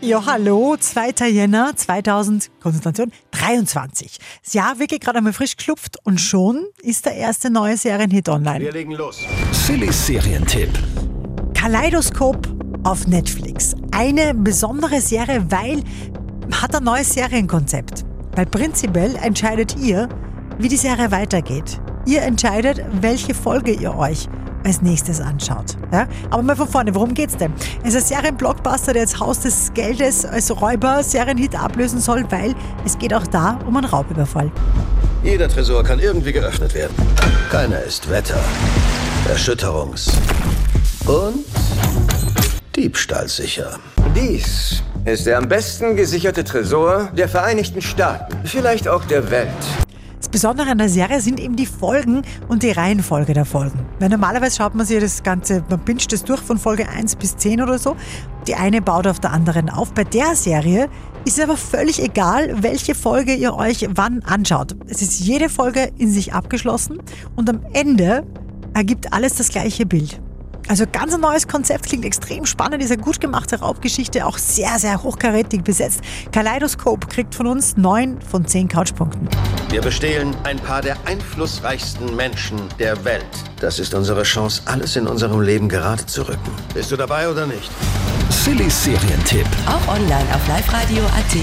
Ja, hallo, 2. Jänner 2000, Konzentration, 23. Das Jahr wirklich gerade einmal frisch geschlupft und schon ist der erste neue Serienhit online. Wir legen los. Silly Serientipp. Kaleidoskop auf Netflix. Eine besondere Serie, weil hat ein neues Serienkonzept. Weil prinzipiell entscheidet ihr, wie die Serie weitergeht. Ihr entscheidet, welche Folge ihr euch als nächstes anschaut. Ja? Aber mal von vorne, worum geht's denn? Es ist ein Serienblockbuster, der jetzt Haus des Geldes als Räuber Serienhit ablösen soll, weil es geht auch da um einen Raubüberfall. Jeder Tresor kann irgendwie geöffnet werden. Keiner ist Wetter, Erschütterungs- und Diebstahlsicher. Dies ist der am besten gesicherte Tresor der Vereinigten Staaten, vielleicht auch der Welt. Das Besondere an der Serie sind eben die Folgen und die Reihenfolge der Folgen. Weil normalerweise schaut man sich das Ganze, man pinscht es durch von Folge 1 bis 10 oder so. Die eine baut auf der anderen auf. Bei der Serie ist es aber völlig egal, welche Folge ihr euch wann anschaut. Es ist jede Folge in sich abgeschlossen und am Ende ergibt alles das gleiche Bild. Also ganz ein neues Konzept, klingt extrem spannend, ist eine gut gemachte Raubgeschichte, auch sehr, sehr hochkarätig besetzt. Kaleidoskop kriegt von uns 9 von 10 Couchpunkten. Wir bestehlen ein paar der einflussreichsten Menschen der Welt. Das ist unsere Chance, alles in unserem Leben gerade zu rücken. Bist du dabei oder nicht? Silly Serientipp. Auch online auf liveradio.at.